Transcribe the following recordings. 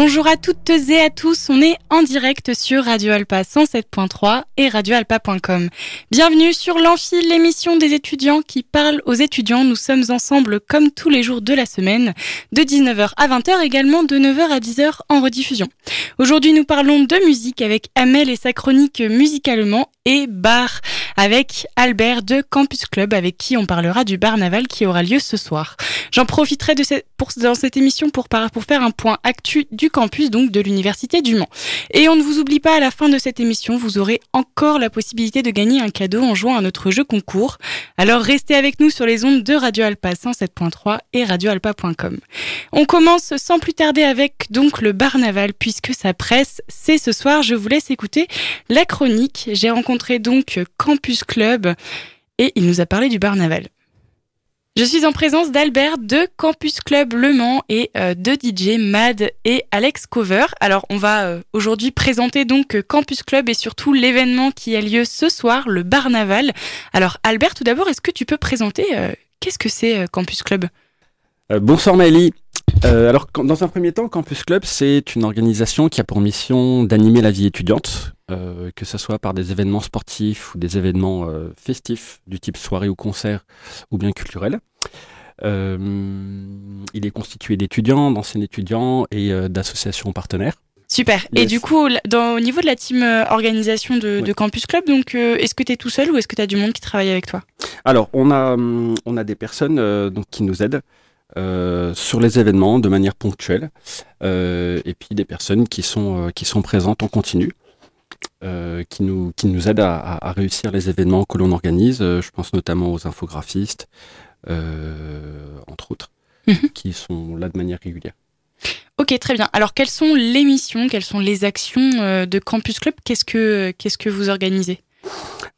Bonjour à toutes et à tous, on est en direct sur Radio Alpa 107.3 et radioalpa.com. Bienvenue sur l'Amphi, l'émission des étudiants qui parlent aux étudiants. Nous sommes ensemble comme tous les jours de la semaine, de 19h à 20h, également de 9h à 10h en rediffusion. Aujourd'hui, nous parlons de musique avec Amel et sa chronique musicalement et bar avec Albert de Campus Club avec qui on parlera du bar naval qui aura lieu ce soir. J'en profiterai dans cette émission pour, pour faire un point actu du campus, donc de l'Université du Mans. Et on ne vous oublie pas, à la fin de cette émission, vous aurez encore la possibilité de gagner un cadeau en jouant à notre jeu concours. Alors restez avec nous sur les ondes de Radio Alpa 107.3 et radioalpa.com. On commence sans plus tarder avec donc le bar naval puisque sa presse, c'est ce soir. Je vous laisse écouter la chronique. J'ai rencontré donc Campus Club et il nous a parlé du bar naval. Je suis en présence d'Albert de Campus Club Le Mans et euh, de DJ Mad et Alex Cover. Alors on va euh, aujourd'hui présenter donc euh, Campus Club et surtout l'événement qui a lieu ce soir, le Bar Naval. Alors Albert, tout d'abord, est-ce que tu peux présenter qu'est-ce que c'est Campus Club? Bonsoir Maëlie. Alors, dans un premier temps, Campus Club, c'est une organisation qui a pour mission d'animer la vie étudiante, euh, que ce soit par des événements sportifs ou des événements euh, festifs du type soirée ou concert ou bien culturel. Euh, il est constitué d'étudiants, d'anciens étudiants et d'associations partenaires. Super. Et du coup, dans, au niveau de la team organisation de, de, Campus Club, donc est-ce que tu es tout seul ou est-ce que tu as du monde qui travaille avec toi? Alors, on a, on a des personnes donc, qui nous aident. Sur les événements de manière ponctuelle et puis des personnes qui sont, qui sont présentes en continu. Euh, qui, nous, qui nous aident à, réussir les événements que l'on organise. Euh, je pense notamment aux infographistes, euh, entre autres, mhm. qui sont là de manière régulière. Ok, très bien. Alors, quelles sont les missions, quelles sont les actions de Campus Club? Qu'est-ce que, qu'est-ce que vous organisez?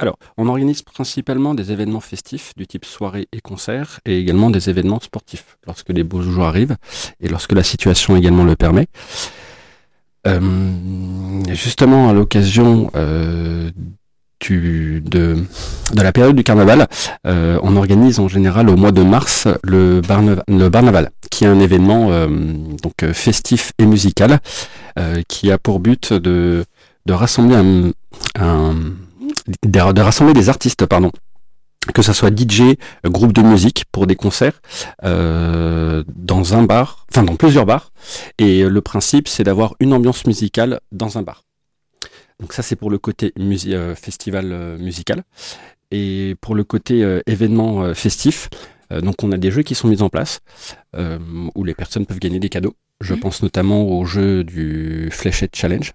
Alors, on organise principalement des événements festifs du type soirée et concert, et également des événements sportifs lorsque les beaux jours arrivent et lorsque la situation également le permet. Euh, justement, à l'occasion euh, de, la période du carnaval, euh, on organise en général au mois de mars le, Barnaval, qui est un événement donc festif et musical, qui a pour but de, rassembler un de rassembler des artistes, pardon, que ça soit DJ, groupe de musique pour des concerts euh, dans un bar, enfin dans plusieurs bars. Et le principe, c'est d'avoir une ambiance musicale dans un bar. Donc ça, c'est pour le côté euh, festival euh, musical. Et pour le côté événement festif, donc on a des jeux qui sont mis en place où les personnes peuvent gagner des cadeaux. Je mmh. pense notamment au jeu du Fléchette Challenge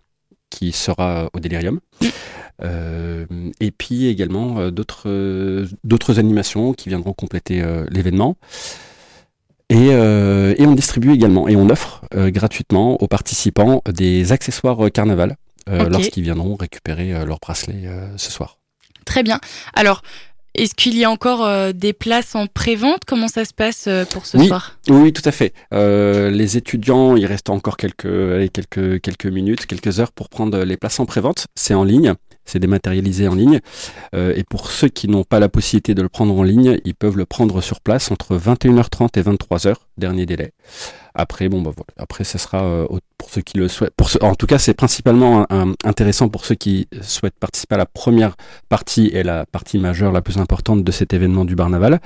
qui sera au Delirium. Euh, et puis également euh, d'autres euh, d'autres animations qui viendront compléter l'événement. Et, et, on distribue également et on offre gratuitement aux participants des accessoires carnaval lorsqu'ils viendront récupérer leur bracelet ce soir. Très bien. Alors, est-ce qu'il y a encore euh, des places en pré-vente? Comment ça se passe euh, pour ce soir? Oui, tout à fait. Euh, les étudiants, il reste encore quelques, quelques, quelques minutes, quelques heures pour prendre les places en pré-vente. C'est en ligne, c'est dématérialisé en ligne. et pour ceux qui n'ont pas la possibilité de le prendre en ligne, ils peuvent le prendre sur place entre 21h30 et 23h, dernier délai. Après, bon, bah voilà. Après, ce sera euh, pour ceux qui le souhaitent. Pour en tout cas, c'est principalement intéressant pour ceux qui souhaitent participer à la première partie et la partie majeure, la plus importante de cet événement du Barnaval.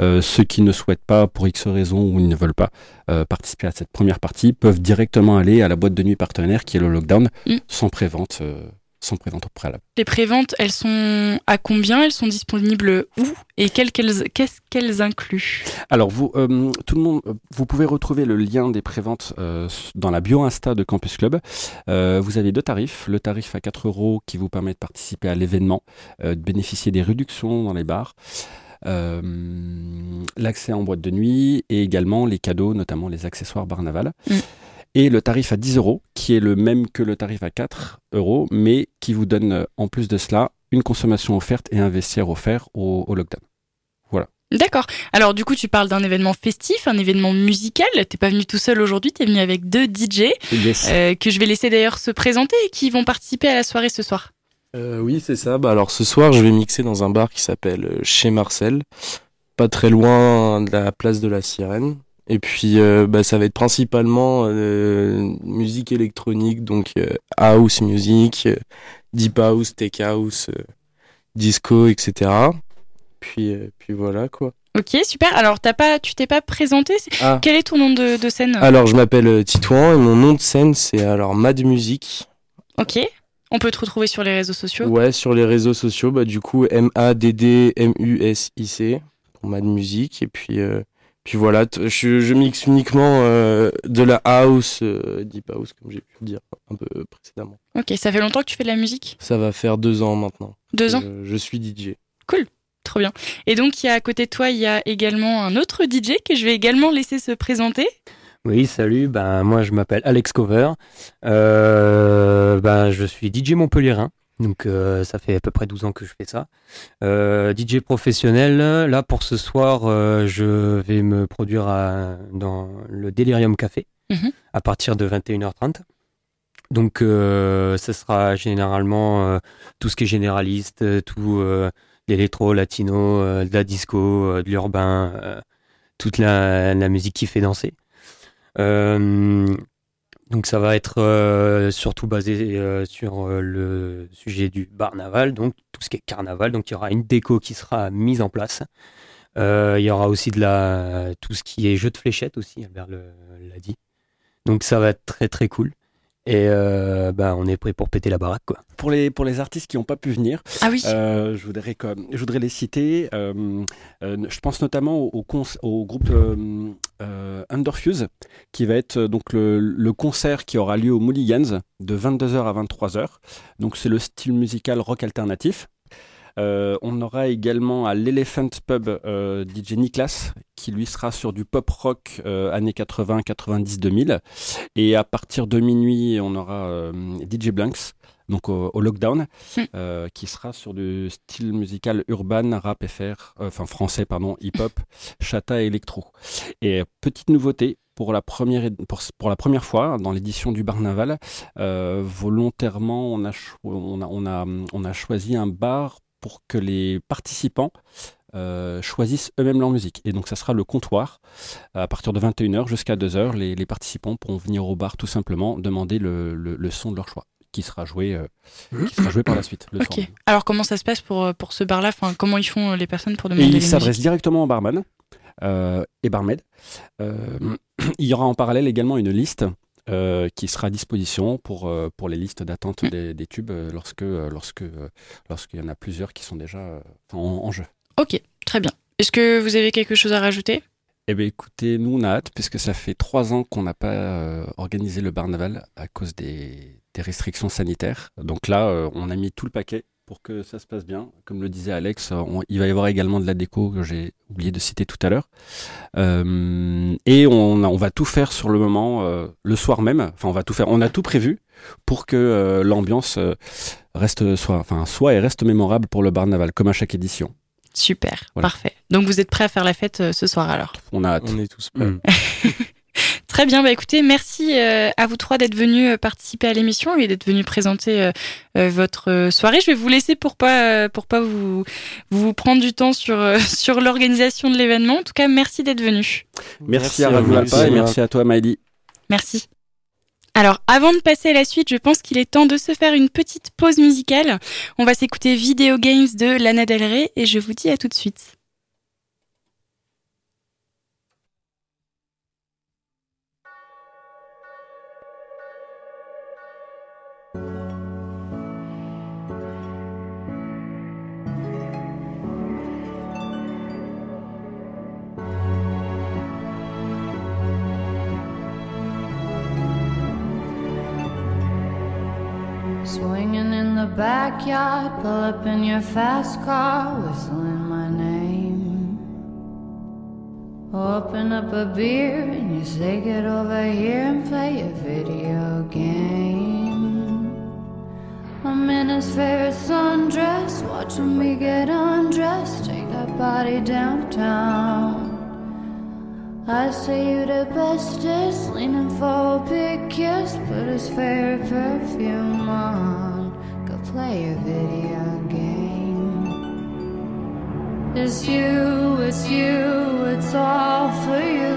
Euh, ceux qui ne souhaitent pas, pour X raisons ou ils ne veulent pas euh, participer à cette première partie, peuvent directement aller à la boîte de nuit partenaire qui est le lockdown, mm. sans prévente sans prévente au préalable. Les préventes, elles sont à combien? Elles sont disponibles où? Et qu'est-ce qu'elles incluent? Alors, vous, euh, tout le monde, euh, vous pouvez retrouver le lien des préventes euh, dans la bio Insta de Campus Club. vous avez deux tarifs. Le tarif à 4 euros qui vous permet de participer à l'événement, de bénéficier des réductions dans les bars. l'accès en boîte de nuit et également les cadeaux, notamment les accessoires Barnaval. Mm et le tarif à 10 euros, qui est le même que le tarif à 4 euros, mais qui vous donne euh, en plus de cela une consommation offerte et un vestiaire offert au, lockdown. Voilà. D'accord. Alors du coup, tu parles d'un événement festif, un événement musical. T'es pas venu tout seul aujourd'hui, t'es venu avec deux DJ euh, que je vais laisser d'ailleurs se présenter et qui vont participer à la soirée ce soir. Euh, oui, c'est ça. Bah, alors ce soir, je vais mixer dans un bar qui s'appelle Chez Marcel, pas très loin de la place de la Sirène. Et puis, bah, ça va être principalement musique électronique, donc house music, deep house, tech house, disco, etc. Puis, euh, puis voilà quoi. Ok, super. Alors, t'as pas, tu t'es pas présenté? Ah. Quel est ton nom de, scène? Alors, je m'appelle euh, Titouan et mon nom de scène, c'est alors Mad Music. Ok. On peut te retrouver sur les réseaux sociaux? Ouais, sur les réseaux sociaux, bah, du coup, M-A-D-D-M-U-S-I-C pour Mad Music. Et puis, euh, puis voilà, je, je, mixe uniquement de la house, deep house, comme j'ai pu le dire un peu précédemment. Ok, ça fait longtemps que tu fais de la musique? Ça va faire deux ans maintenant. Deux ans? Je suis DJ. Cool. Trop bien. Et donc, il y a à côté de toi, il y a également un autre DJ que je vais également laisser se présenter. Oui, salut. Ben, moi, je m'appelle Alex Cover. Euh, ben, je suis DJ montpellierin. Donc, euh, ça fait à peu près 12 ans que je fais ça. Euh, DJ professionnel. Là, pour ce soir, je vais me produire dans le Delirium Café mhm. à partir de 21h30. Donc, ce sera généralement tout ce qui est généraliste, tout l'électro, latino, euh, de la disco, euh, de l'urbain, euh, toute la, musique qui fait danser. Donc ça va être surtout basé sur le sujet du barnaval, donc tout ce qui est carnaval. Donc il y aura une déco qui sera mise en place. il y aura aussi de la tout ce qui est jeu de fléchettes aussi, Albert l'a dit. Donc ça va être très très cool. Et euh, bah, on est prêt pour péter la baraque. Quoi. Pour, les, pour les artistes qui n'ont pas pu venir, ah oui. Euh, je, voudrais, je voudrais les citer. Euh, je pense notamment au, au groupe Underfuse, qui va être donc le, le, concert qui aura lieu au Mulligans de 22h à 23h. Donc c'est le style musical rock alternatif. Euh, on aura également à l'Elephant Pub euh, DJ Niklas, qui lui sera sur du pop rock euh, années 80, 90, 2000. Et à partir de minuit, on aura DJ Blanks donc au, lockdown, hmm. qui sera sur du style musical urban, rap FR, enfin français pardon, hip-hop, chata et électro. Et petite nouveauté. Pour la, première, pour, la première fois dans l'édition du Barnaval, volontairement on a, on, a, on, a, on a choisi un bar pour que les participants euh, choisissent eux-mêmes leur musique. Et donc ça sera le comptoir. À partir de 21h jusqu'à 2h, les, participants pourront venir au bar tout simplement demander le, son de leur choix qui sera joué, euh, qui sera joué par la suite. ok. Alors comment ça se passe pour, pour ce bar-là? Enfin, Comment ils font les personnes pour demander et Ils s'adressent directement au barman euh, et barmaid. il y aura en parallèle également une liste euh, qui sera à disposition pour, euh, pour les listes d'attente mm. des, tubes euh, lorsque lorsque lorsqu'il y en a plusieurs qui sont déjà en, jeu. Ok, très bien. Est-ce que vous avez quelque chose à rajouter? Eh bien, écoutez, nous, on a hâte, puisque ça fait trois ans qu'on n'a pas organisé le Barnaval à cause des, des, restrictions sanitaires. Donc là, on a mis tout le paquet pour que ça se passe bien. Comme le disait Alex, il va y avoir également de la déco que j'ai oublié de citer tout à l'heure. Euh, et on, on, va tout faire sur le moment, euh, le soir même. Enfin, on va tout faire. On a tout prévu pour que euh, l'ambiance reste soit, enfin, soit et reste mémorable pour le Barnaval, comme à chaque édition. Super, parfait. Donc vous êtes prêts à faire la fête ce soir alors? On a hâte. On est tous prêts. Mm. Très bien, bah écoutez, merci euh, à vous trois d'être venus euh, participer à l'émission et d'être venus présenter euh, votre soirée. Je vais vous laisser pour pas pour pas vous vous prendre du temps sur sur l'organisation de l'événement. En tout cas, merci d'être venus. Merci, à Alpa et merci à toi Maëlie. Merci. Alors, avant de passer à la suite, je pense qu'il est temps de se faire une petite pause musicale. On va s'écouter Video Games de Lana Del Rey et je vous dis à tout de suite. Swinging in the backyard, pull up in your fast car, whistling my name. Open up a beer and you say, Get over here and play a video game. I'm in his favorite sundress, watching me get undressed. Take that body downtown. I say you the bestest, leaning for a big kiss, put his favorite perfume on. Go play a video game. It's you, it's you, it's all for you.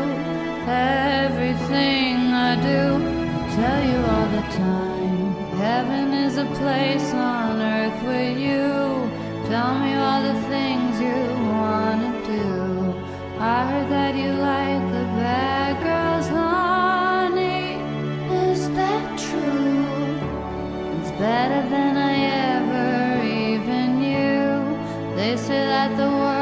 Everything I do, I tell you all the time. Heaven is a place on earth with you. Tell me all the things you wanna do. I heard that you like the bad girls, honey. Is that true? It's better than I ever even knew. They say that the world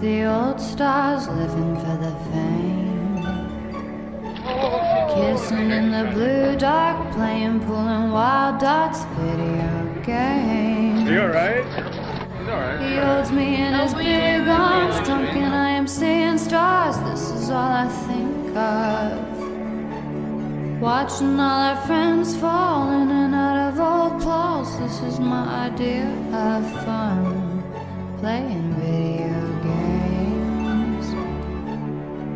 the old stars, living for the fame. Kissing in the blue dark, playing, pulling wild dots, video games. You alright? He holds me in his big arms, drunk, and I am seeing stars. This is all I think of. Watching all our friends fall in and out of old clothes. This is my idea of fun. Playing video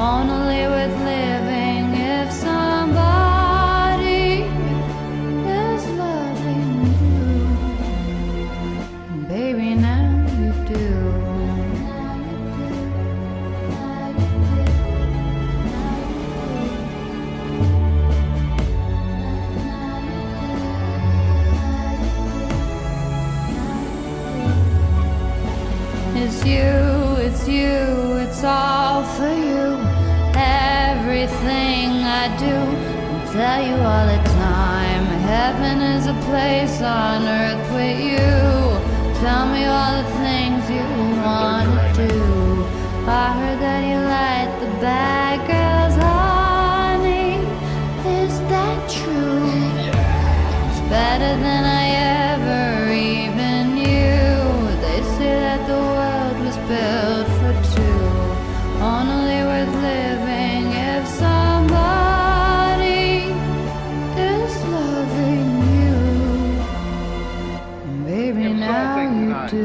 on a tell you all the time. Heaven is a place on earth with you. Tell me all the things you wanna do. I heard that you like the bad girls, honey. Is that true? It's better than I Et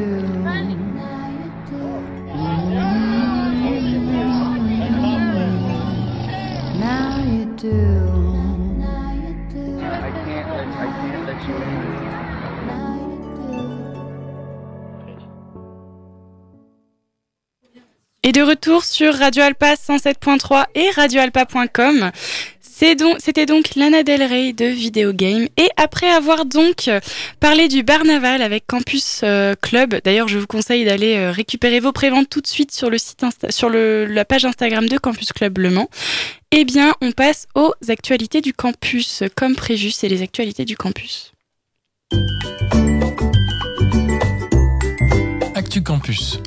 de retour sur Radio Alpa 107.3 et radioalpa.com. C'est donc, c'était donc Lana Del Rey de Video Game. Et après avoir donc euh, parlé du Barnaval avec Campus euh, Club, d'ailleurs je vous conseille d'aller euh, récupérer vos préventes tout de suite sur la page Instagram de Campus Club Le Mans. Eh bien, on passe aux actualités du campus. Comme prévu, c'est les actualités du campus. Actu Campus.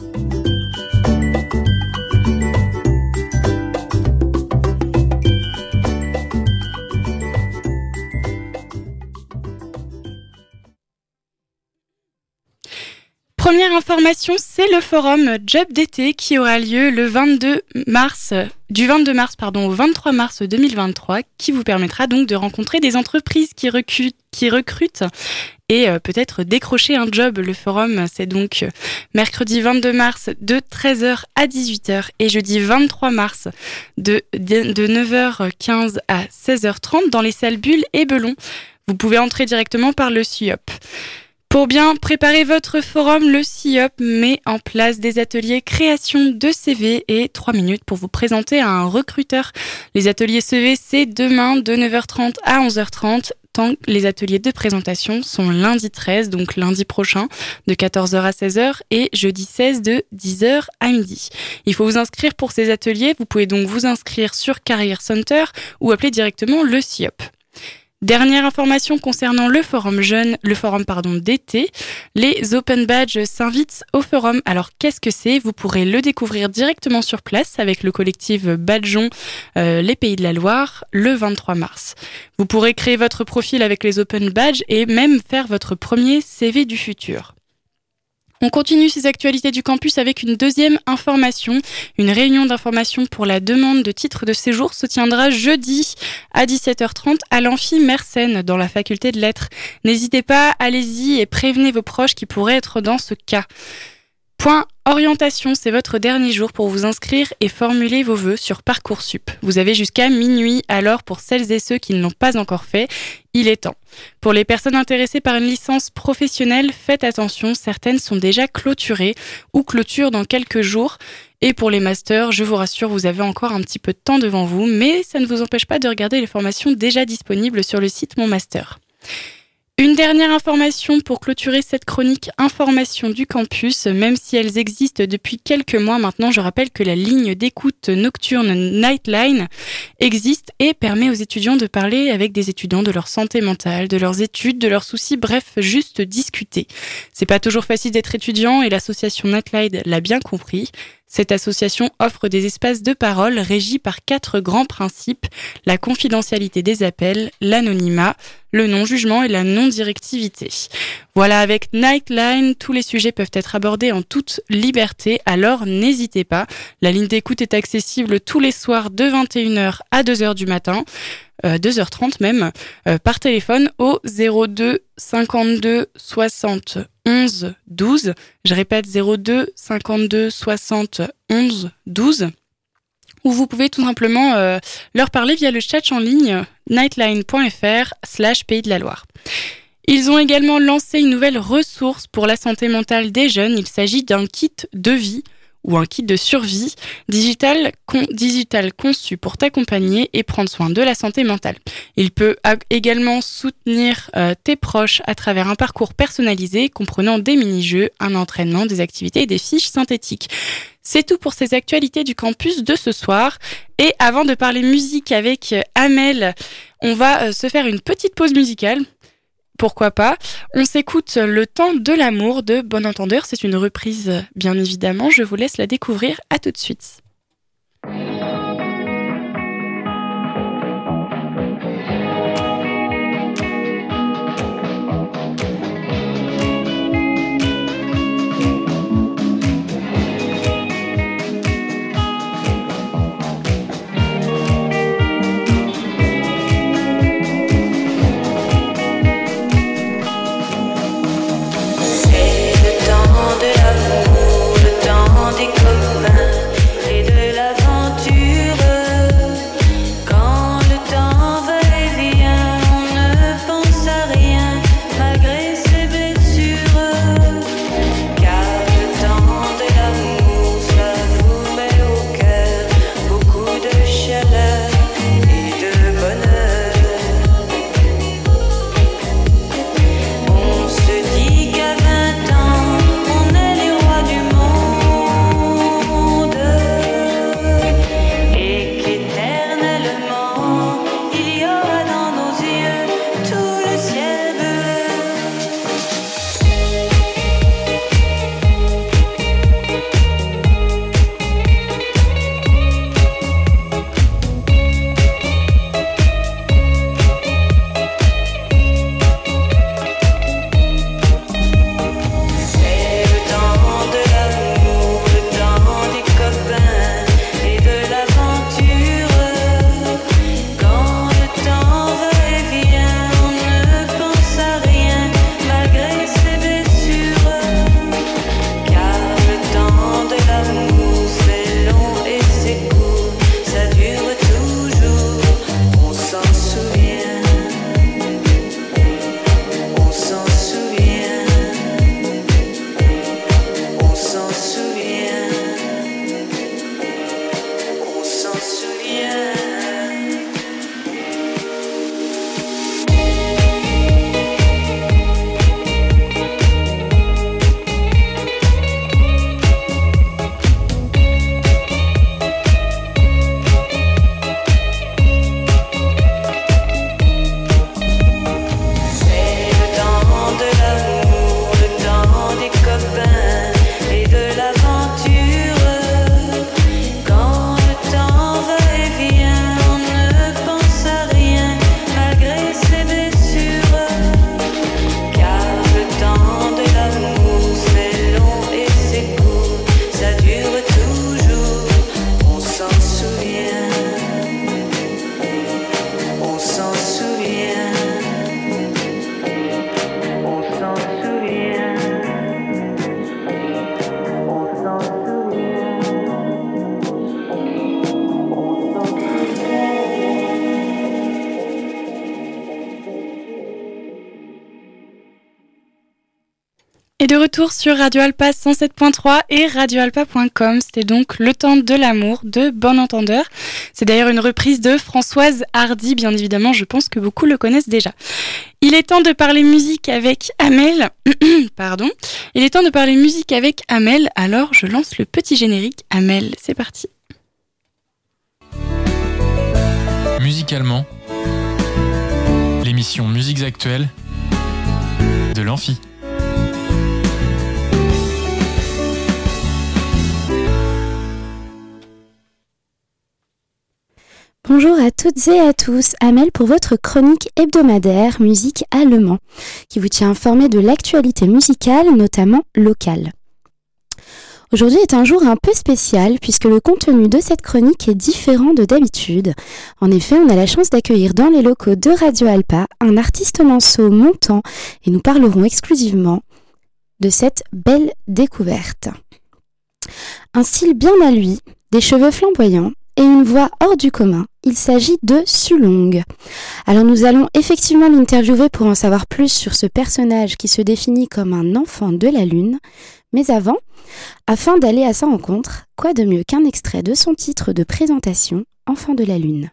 Première information, c'est le forum Job d'été qui aura lieu le 22 mars, du 22 mars pardon, au 23 mars 2023, qui vous permettra donc de rencontrer des entreprises qui recrutent, qui recrutent et euh, peut-être décrocher un job. Le forum, c'est donc mercredi 22 mars de 13h à 18h et jeudi 23 mars de, de, de 9h15 à 16h30 dans les salles Bulles et Belon. Vous pouvez entrer directement par le SUOP. Pour bien préparer votre forum, le CIOP met en place des ateliers création de CV et 3 minutes pour vous présenter à un recruteur. Les ateliers CV, c'est demain de 9h30 à 11h30 tant que les ateliers de présentation sont lundi 13, donc lundi prochain, de 14h à 16h et jeudi 16 de 10h à midi. Il faut vous inscrire pour ces ateliers. Vous pouvez donc vous inscrire sur Career Center ou appeler directement le CIOP. Dernière information concernant le forum jeune, le forum pardon d'été, les Open Badges s'invitent au forum. Alors qu'est-ce que c'est? Vous pourrez le découvrir directement sur place avec le collectif Badgeon euh, Les Pays de la Loire le 23 mars. Vous pourrez créer votre profil avec les Open Badges et même faire votre premier CV du futur. On continue ces actualités du campus avec une deuxième information. Une réunion d'information pour la demande de titre de séjour se tiendra jeudi à 17h30 à l'amphi Mersenne dans la faculté de lettres. N'hésitez pas, allez-y et prévenez vos proches qui pourraient être dans ce cas. Point orientation, c'est votre dernier jour pour vous inscrire et formuler vos vœux sur Parcoursup. Vous avez jusqu'à minuit, alors pour celles et ceux qui ne l'ont pas encore fait, il est temps. Pour les personnes intéressées par une licence professionnelle, faites attention, certaines sont déjà clôturées ou clôturent dans quelques jours. Et pour les masters, je vous rassure, vous avez encore un petit peu de temps devant vous, mais ça ne vous empêche pas de regarder les formations déjà disponibles sur le site Mon Master. Une dernière information pour clôturer cette chronique information du campus, même si elles existent depuis quelques mois maintenant, je rappelle que la ligne d'écoute nocturne Nightline existe et permet aux étudiants de parler avec des étudiants de leur santé mentale, de leurs études, de leurs soucis, bref, juste discuter. C'est pas toujours facile d'être étudiant et l'association Nightline l'a bien compris. Cette association offre des espaces de parole régis par quatre grands principes, la confidentialité des appels, l'anonymat, le non-jugement et la non-directivité. Voilà, avec Nightline, tous les sujets peuvent être abordés en toute liberté, alors n'hésitez pas. La ligne d'écoute est accessible tous les soirs de 21h à 2h du matin. 2h30 même, euh, par téléphone au 02 52 60 11 12. Je répète 02 52 60 11 12 ou vous pouvez tout simplement euh, leur parler via le chat en ligne nightline.fr slash pays de la Loire. Ils ont également lancé une nouvelle ressource pour la santé mentale des jeunes. Il s'agit d'un kit de vie ou un kit de survie digital, conçu pour t'accompagner et prendre soin de la santé mentale. Il peut également soutenir euh, tes proches à travers un parcours personnalisé comprenant des mini-jeux, un entraînement, des activités et des fiches synthétiques. C'est tout pour ces actualités du campus de ce soir. Et avant de parler musique avec euh, Amel, on va euh, se faire une petite pause musicale pourquoi pas. On s'écoute Le temps de l'amour de Bon Entendeur. C'est une reprise, bien évidemment. Je vous laisse la découvrir. À tout de suite. Retour sur Radio Alpa 107.3 et radioalpa.com, c'était donc Le temps de l'amour de Bon Entendeur. C'est d'ailleurs une reprise de Françoise Hardy, bien évidemment, je pense que beaucoup le connaissent déjà. Il est temps de parler musique avec Amel. Pardon. Il est temps de parler musique avec Amel, alors je lance le petit générique. Amel, c'est parti. Musicalement, l'émission Musiques Actuelles de l'Amphi. Bonjour à toutes et à tous, Amel pour votre chronique hebdomadaire Musique Allemand, qui vous tient informé de l'actualité musicale, notamment locale. Aujourd'hui est un jour un peu spécial puisque le contenu de cette chronique est différent de d'habitude. En effet, on a la chance d'accueillir dans les locaux de Radio Alpa un artiste manceau montant et nous parlerons exclusivement de cette belle découverte. Un style bien à lui, des cheveux flamboyants et une voix hors du commun. Il s'agit de Sulong. Alors nous allons effectivement l'interviewer pour en savoir plus sur ce personnage qui se définit comme un enfant de la Lune. Mais avant, afin d'aller à sa rencontre, quoi de mieux qu'un extrait de son titre de présentation, Enfant de la Lune?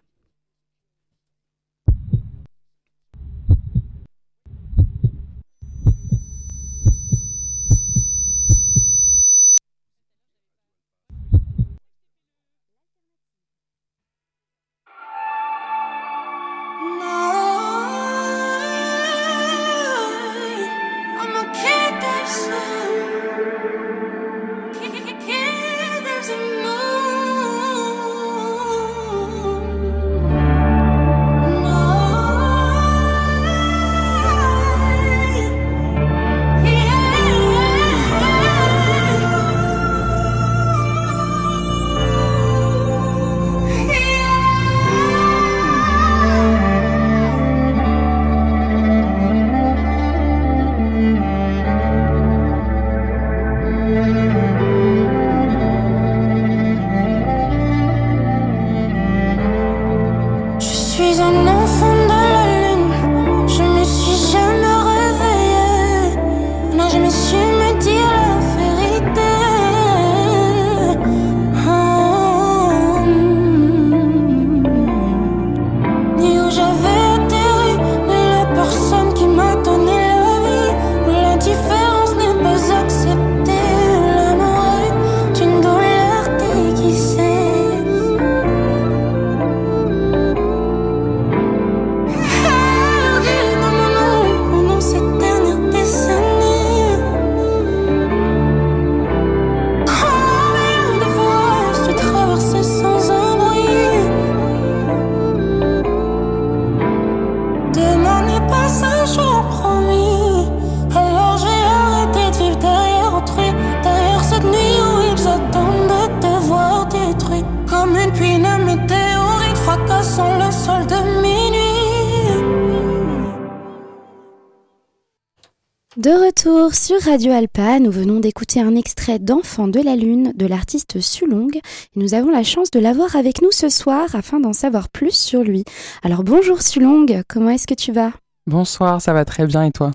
Sur Radio Alpa, nous venons d'écouter un extrait d'Enfant de la Lune de l'artiste Sulong et nous avons la chance de l'avoir avec nous ce soir afin d'en savoir plus sur lui. Alors bonjour Sulong, comment est-ce que tu vas? Bonsoir, ça va très bien et toi?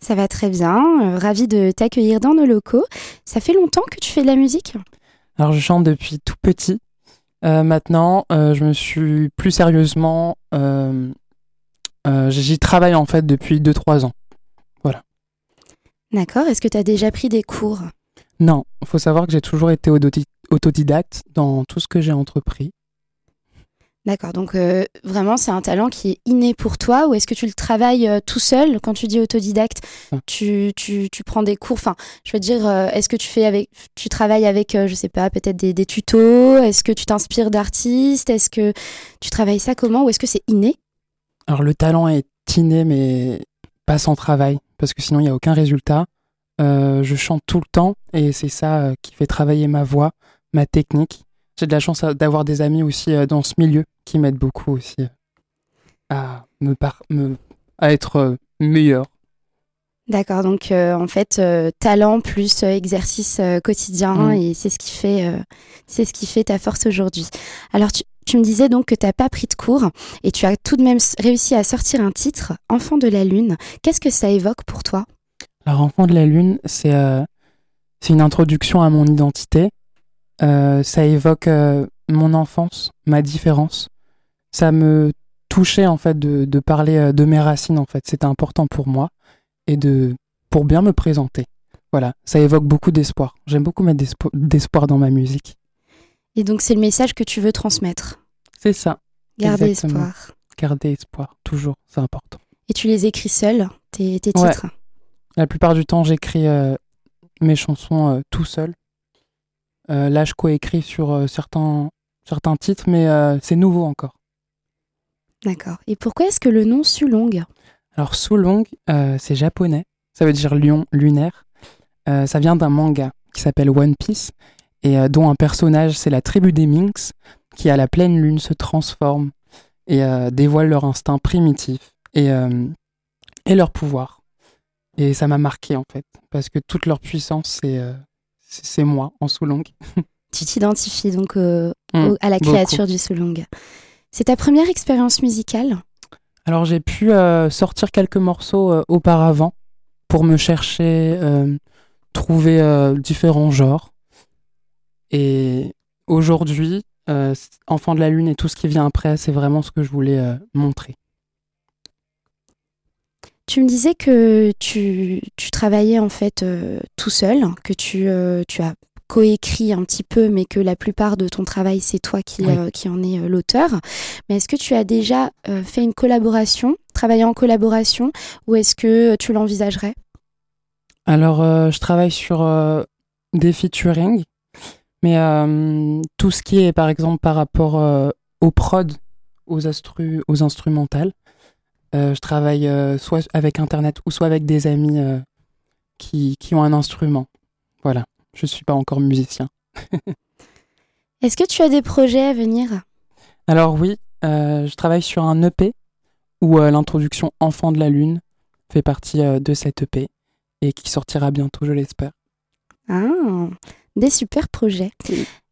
Ça va très bien, euh, ravi de t'accueillir dans nos locaux. Ça fait longtemps que tu fais de la musique? Alors je chante depuis tout petit. Euh, maintenant, euh, je me suis plus sérieusement... euh, J'y travaille en fait depuis 2-3 ans. D'accord, est-ce que tu as déjà pris des cours? Non, il faut savoir que j'ai toujours été autodi- autodidacte dans tout ce que j'ai entrepris. D'accord, donc euh, vraiment c'est un talent qui est inné pour toi ou est-ce que tu le travailles euh, tout seul quand tu dis autodidacte? Ah. tu, tu, tu prends des cours, enfin je veux dire, euh, est-ce que tu fais avec, tu travailles avec, je sais pas, peut-être des, des tutos, est-ce que tu t'inspires d'artistes, est-ce que tu travailles ça comment ou est-ce que c'est inné? Alors le talent est inné mais pas sans travail parce que sinon il n'y a aucun résultat. Euh, je chante tout le temps et c'est ça euh, qui fait travailler ma voix, ma technique. J'ai de la chance euh, d'avoir des amis aussi dans ce milieu qui m'aident beaucoup aussi à me, par- me à être meilleur. D'accord, donc euh, en fait euh, talent plus euh, exercice quotidien Mm. et c'est ce qui fait c'est ce qui fait ta force aujourd'hui. Alors tu, tu me disais donc que tu n'as pas pris de cours et tu as tout de même réussi à sortir un titre, Enfant de la Lune. Qu'est-ce que ça évoque pour toi? Alors, Enfant de la Lune, c'est euh, une introduction à mon identité. Euh, ça évoque euh, mon enfance, ma différence. Ça me touchait en fait de, de parler de mes racines en fait. C'était important pour moi et de pour bien me présenter. Voilà, ça évoque beaucoup d'espoir. J'aime beaucoup mettre d'espo- d'espoir dans ma musique. Et donc, c'est le message que tu veux transmettre. C'est ça, Garder Exactement. espoir. garder espoir, toujours, c'est important. Et tu les écris seul, tes, tes Ouais. titres. La plupart du temps, j'écris euh, mes chansons euh, tout seul. Euh, là, je coécris sur certains, certains titres, mais c'est nouveau encore. D'accord. Et pourquoi est-ce que le nom Sulong? Alors, Sulong, c'est japonais. Ça veut dire lion lunaire. Ça vient d'un manga qui s'appelle One Piece et euh, dont un personnage, c'est la tribu des Minx, qui à la pleine lune se transforme et euh, dévoile leur instinct primitif et, euh, et leur pouvoir. Et ça m'a marqué en fait, parce que toute leur puissance, c'est moi en Sulong. Tu t'identifies donc Mm, au- à la beaucoup. créature du Sulong. C'est ta première expérience musicale? Alors j'ai pu sortir quelques morceaux auparavant pour me chercher, trouver différents genres. Et aujourd'hui, euh, Enfant de la Lune et tout ce qui vient après, c'est vraiment ce que je voulais euh, montrer. Tu me disais que tu, tu travaillais en fait euh, tout seul, que tu, tu as coécrit un petit peu, mais que la plupart de ton travail, c'est toi qui, Oui. qui en euh, l'auteur. Mais est-ce que tu as déjà fait une collaboration, travaillé en collaboration, ou est-ce que tu l'envisagerais? Alors je travaille sur des featuring, mais euh, tout ce qui est par exemple par rapport euh, aux prod, aux, instru- aux instrumentales, euh, je travaille soit avec Internet ou soit avec des amis qui, qui ont un instrument. Voilà, je suis pas encore musicien. Est-ce que tu as des projets à venir? Alors oui, euh, je travaille sur un EP où euh, l'introduction Enfant de la Lune fait partie euh, de cet EP et qui sortira bientôt, je l'espère. Ah, des super projets.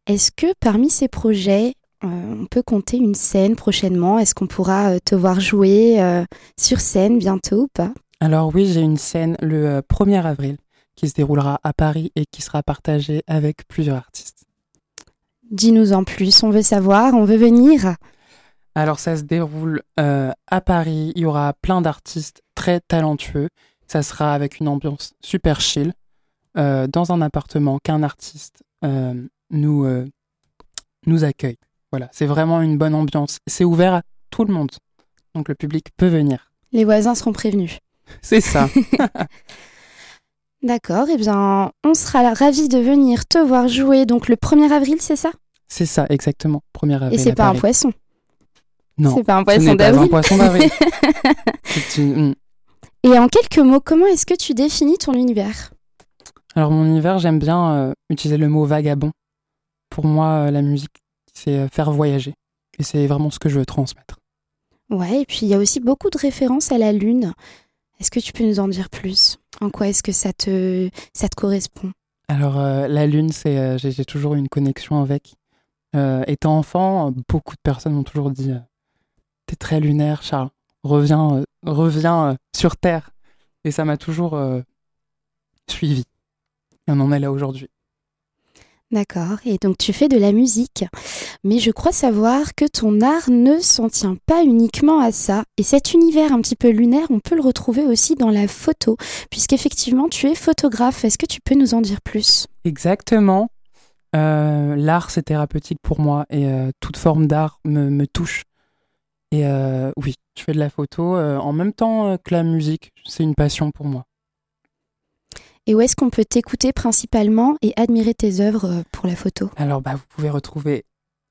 Est-ce que parmi ces projets, euh, on peut compter une scène prochainement? Est-ce qu'on pourra euh, te voir jouer euh, sur scène bientôt ou pas? Alors oui, j'ai une scène le euh, 1er avril qui se déroulera à Paris et qui sera partagée avec plusieurs artistes. Dis-nous en plus, on veut savoir, on veut venir. Alors ça se déroule euh, à Paris, il y aura plein d'artistes très talentueux, ça sera avec une ambiance super chill, euh, dans un appartement qu'un artiste euh, nous, euh, nous accueille. Voilà, c'est vraiment une bonne ambiance, c'est ouvert à tout le monde, donc le public peut venir. Les voisins seront prévenus. C'est ça. D'accord, eh bien, on sera ravis de venir te voir jouer donc le 1er avril, c'est ça? C'est ça, exactement. 1er avril. Et c'est pas un poisson? Non, C'est pas un ce poisson n'est pas un d'avril. poisson d'avril. Une- hmm. Et en quelques mots, comment est-ce que tu définis ton univers? Alors mon univers, j'aime bien euh, utiliser le mot vagabond. Pour moi, euh, la musique, c'est euh, faire voyager. Et c'est vraiment ce que je veux transmettre. Ouais, et puis il y a aussi beaucoup de références à la Lune. Est-ce que tu peux nous en dire plus? En quoi est-ce que ça te, ça te correspond? Alors euh, la lune, c'est j'ai toujours eu une connexion avec. Étant enfant, beaucoup de personnes m'ont toujours dit T'es très lunaire, Charles. Reviens, reviens sur Terre. Et ça m'a toujours suivi. On en est là aujourd'hui. D'accord, et donc tu fais de la musique. Mais je crois savoir que ton art ne s'en tient pas uniquement à ça. Et cet univers un petit peu lunaire, on peut le retrouver aussi dans la photo, puisqu'effectivement tu es photographe. Est-ce que tu peux nous en dire plus? Exactement. Euh, l'art, c'est thérapeutique pour moi et euh, toute forme d'art me, me touche. Et euh, oui, je fais de la photo en même temps que la musique. C'est une passion pour moi. Et où est-ce qu'on peut t'écouter principalement et admirer tes œuvres euh, pour la photo? Alors, bah, vous pouvez retrouver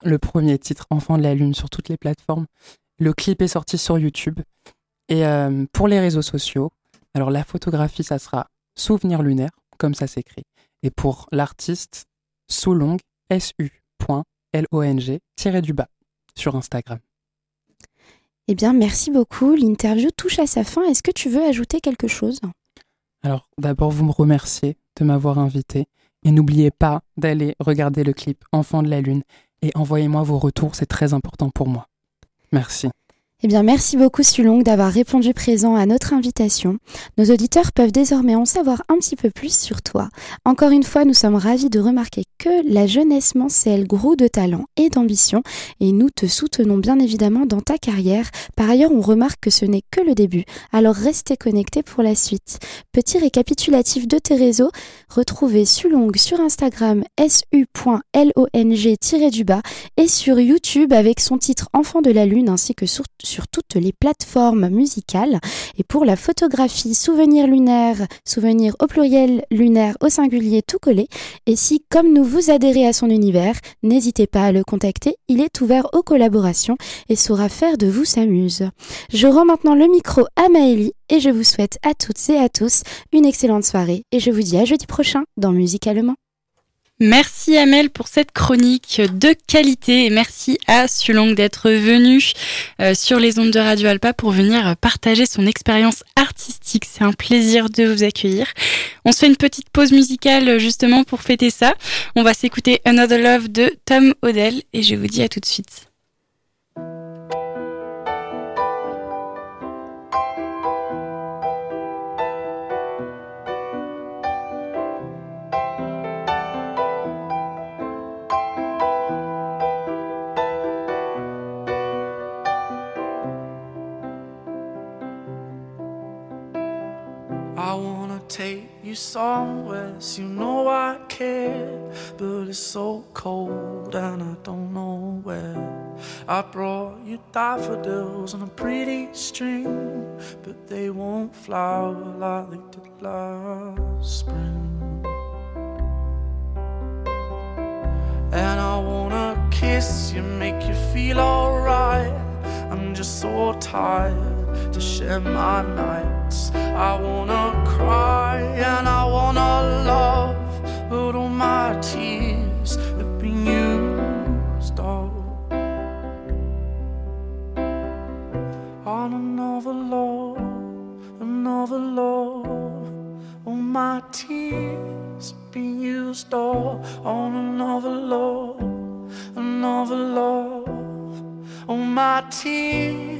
le premier titre, Enfant de la Lune, sur toutes les plateformes. Le clip est sorti sur YouTube. Et euh, pour les réseaux sociaux, alors la photographie, ça sera Souvenir lunaire, comme ça s'écrit. Et pour l'artiste, Soulong, S-U.L-O-N-G, tiré du bas, sur Instagram. Eh bien, merci beaucoup. L'interview touche à sa fin. Est-ce que tu veux ajouter quelque chose? Alors, d'abord, vous me remerciez de m'avoir invité. Et n'oubliez pas d'aller regarder le clip Enfant de la Lune et envoyez-moi vos retours, c'est très important pour moi. Merci. Eh bien, merci beaucoup Sulong d'avoir répondu présent à notre invitation. Nos auditeurs peuvent désormais en savoir un petit peu plus sur toi. Encore une fois, nous sommes ravis de remarquer que la jeunesse mancelle gros de talent et d'ambition et nous te soutenons bien évidemment dans ta carrière. Par ailleurs, on remarque que ce n'est que le début, alors restez connectés pour la suite. Petit récapitulatif de tes réseaux, retrouvez Sulong sur Instagram su.long-du-bas et sur YouTube avec son titre Enfant de la Lune ainsi que sur sur toutes les plateformes musicales. Et pour la photographie, souvenir lunaire, souvenir au pluriel, lunaire au singulier, tout collé. Et si, comme nous, vous adhérez à son univers, n'hésitez pas à le contacter. Il est ouvert aux collaborations et saura faire de vous s'amuse. Je rends maintenant le micro à Maëlie et je vous souhaite à toutes et à tous une excellente soirée. Et je vous dis à jeudi prochain dans Musicalement. Merci Amel pour cette chronique de qualité et merci à Sulong d'être venu euh, sur les ondes de Radio Alpa pour venir partager son expérience artistique. C'est un plaisir de vous accueillir. On se fait une petite pause musicale justement pour fêter ça. On va s'écouter Another Love de Tom Odell et je vous dis à tout de suite. I wanna take you somewhere, so you know I care. But it's so cold and I don't know where. I brought you daffodils on a pretty string, but they won't flower like they did last spring. And I wanna kiss you, make you feel alright. I'm just so tired to share my nights. I wanna cry and I wanna love, but all my tears have been used up on another love, another love. All my tears have been used up on another love, another love. All my tears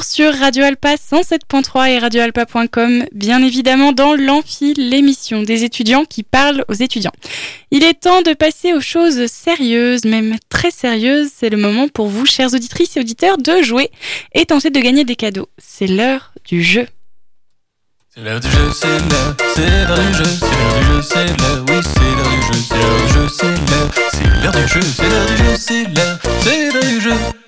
Sur Radio Alpa 107.3 et radioalpa.com, bien évidemment dans l'Amphi, l'émission des étudiants qui parlent aux étudiants. Il est temps de passer aux choses sérieuses, même très sérieuses. C'est le moment pour vous, chères auditrices et auditeurs, de jouer et tenter de gagner des cadeaux. C'est l'heure du jeu. C'est l'heure du jeu, c'est l'heure, du jeu, c'est l'heure du jeu, c'est l'heure, du jeu, c'est l'heure du jeu, c'est l'heure, du jeu, c'est l'heure du jeu.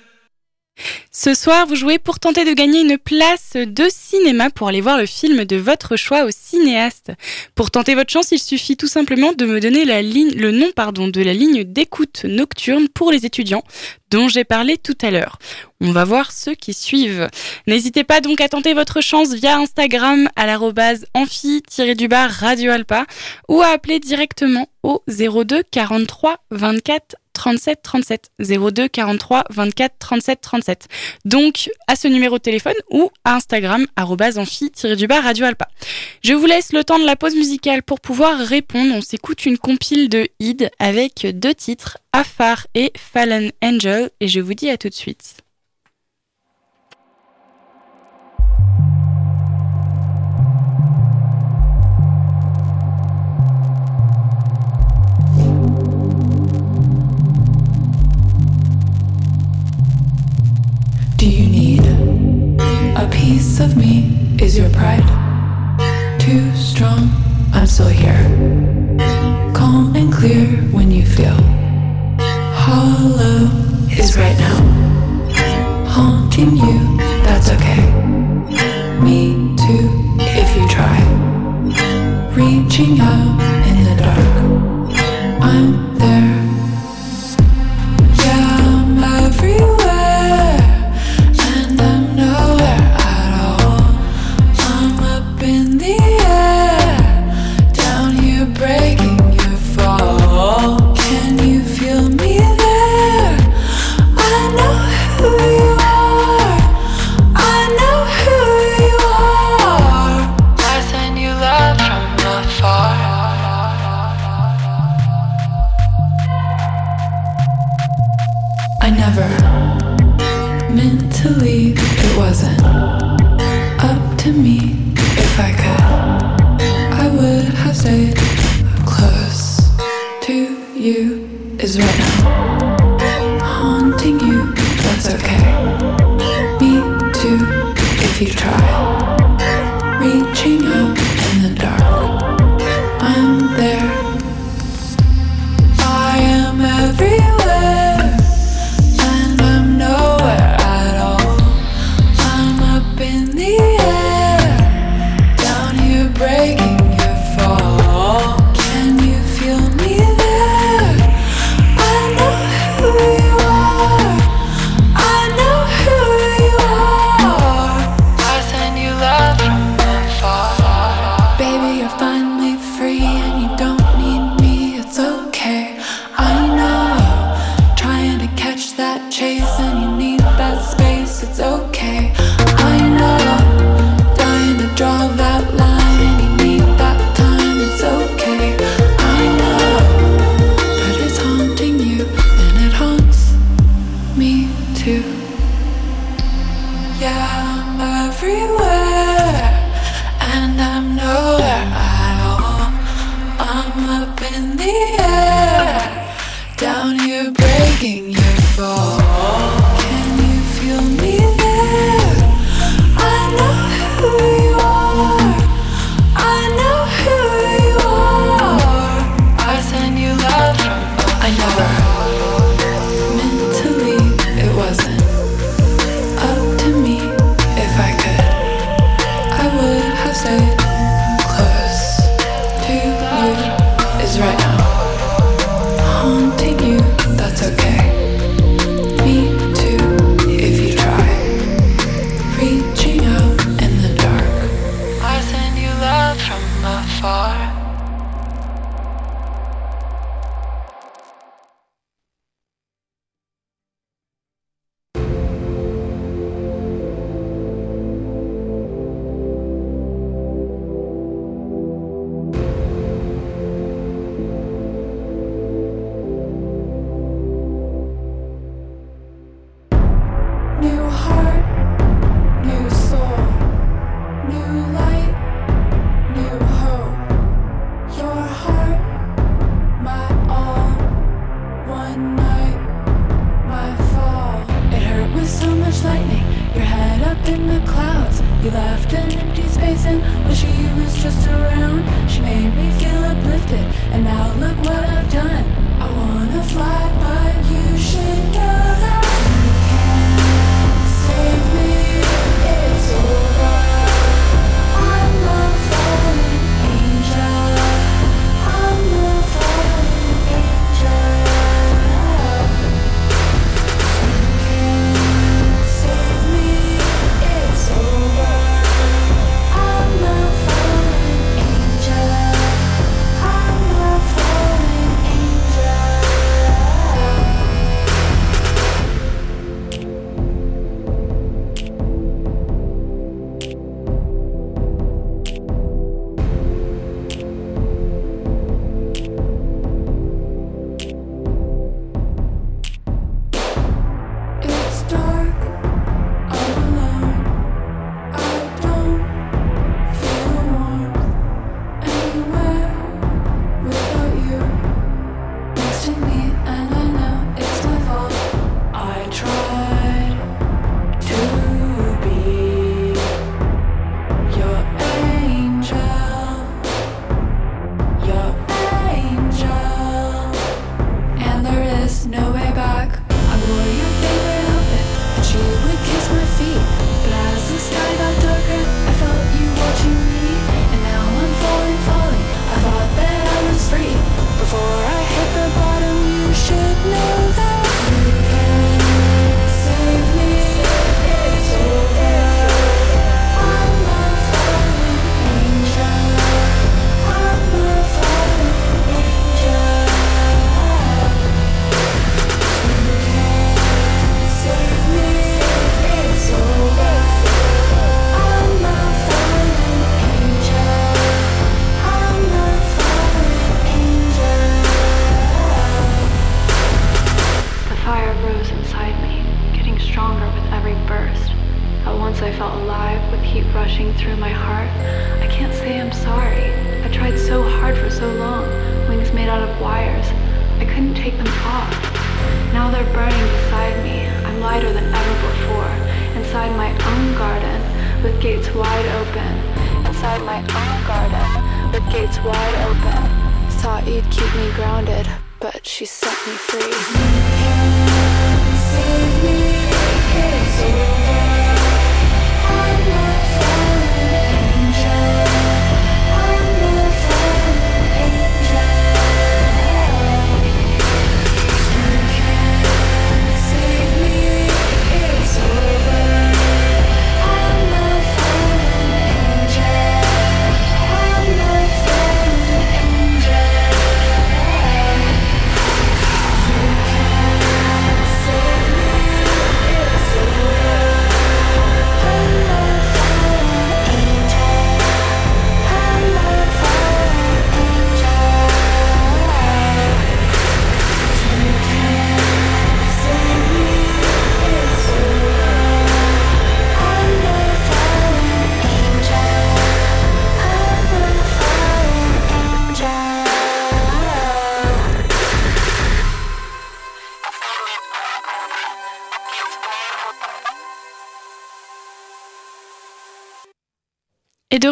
Ce soir, vous jouez pour tenter de gagner une place de cinéma pour aller voir le film de votre choix au cinéaste. Pour tenter votre chance, il suffit tout simplement de me donner le nom de la ligne d'écoute nocturne pour les étudiants dont j'ai parlé tout à l'heure. On va voir ceux qui suivent. N'hésitez pas donc à tenter votre chance via Instagram à l'arrobase amphi-du-bar Radio Alpa ou à appeler directement au 02 43 24 37 37 02 43 24 37 37. Donc à ce numéro de téléphone ou à Instagram arrobase amphi-du-bar Radio Alpa. Je vous laisse le temps de la pause musicale pour pouvoir répondre. On s'écoute une compile de Id avec deux titres, Afar et Fallen Angel et je vous dis à tout de suite. Piece of me? Is your pride too strong? I'm still here. Calm and clear when you feel hollow is right now. Haunting you, that's okay. Me too, if you try. Reaching out in the dark. I'm just around. She made me feel uplifted, and now look what I've done.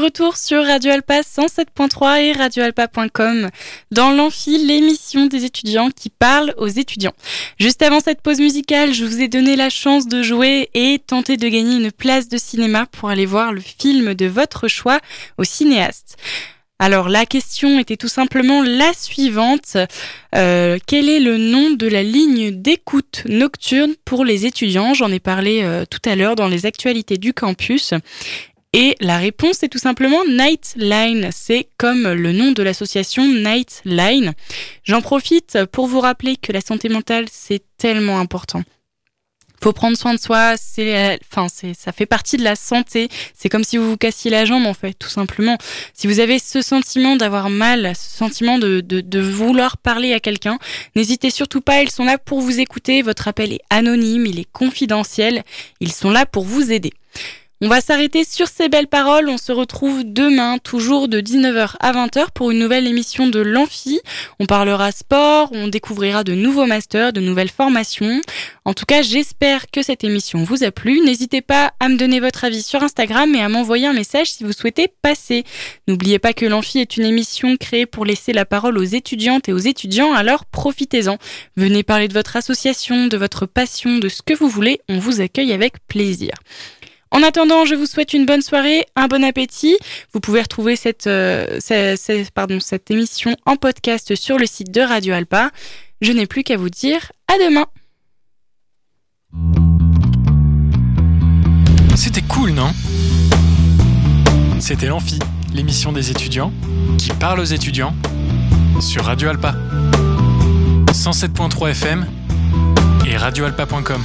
Retour sur Radio Alpa 107.3 et radioalpa.com dans l'amphi, l'émission des étudiants qui parlent aux étudiants. Juste avant cette pause musicale, je vous ai donné la chance de jouer et tenter de gagner une place de cinéma pour aller voir le film de votre choix au cinéaste. Alors la question était tout simplement la suivante. Euh, quel est le nom de la ligne d'écoute nocturne pour les étudiants? J'en ai parlé euh, tout à l'heure dans les actualités du campus. Et la réponse est tout simplement Nightline. C'est comme le nom de l'association Nightline. J'en profite pour vous rappeler que la santé mentale, c'est tellement important. Faut prendre soin de soi, c'est, enfin, c'est, ça fait partie de la santé. C'est comme si vous vous cassiez la jambe, en fait, tout simplement. Si vous avez ce sentiment d'avoir mal, ce sentiment de, de, de vouloir parler à quelqu'un, n'hésitez surtout pas. Ils sont là pour vous écouter. Votre appel est anonyme, il est confidentiel. Ils sont là pour vous aider. On va s'arrêter sur ces belles paroles. On se retrouve demain, toujours de 19h à 20h pour une nouvelle émission de l'Amphi. On parlera sport, on découvrira de nouveaux masters, de nouvelles formations. En tout cas, j'espère que cette émission vous a plu. N'hésitez pas à me donner votre avis sur Instagram et à m'envoyer un message si vous souhaitez passer. N'oubliez pas que l'Amphi est une émission créée pour laisser la parole aux étudiantes et aux étudiants, alors profitez-en. Venez parler de votre association, de votre passion, de ce que vous voulez. On vous accueille avec plaisir. En attendant, je vous souhaite une bonne soirée, un bon appétit. Vous pouvez retrouver cette, euh, cette émission en podcast sur le site de Radio Alpa. Je n'ai plus qu'à vous dire à demain. C'était cool, non? C'était l'Amphi, l'émission des étudiants qui parle aux étudiants sur Radio Alpa. 107.3 FM et radioalpa.com.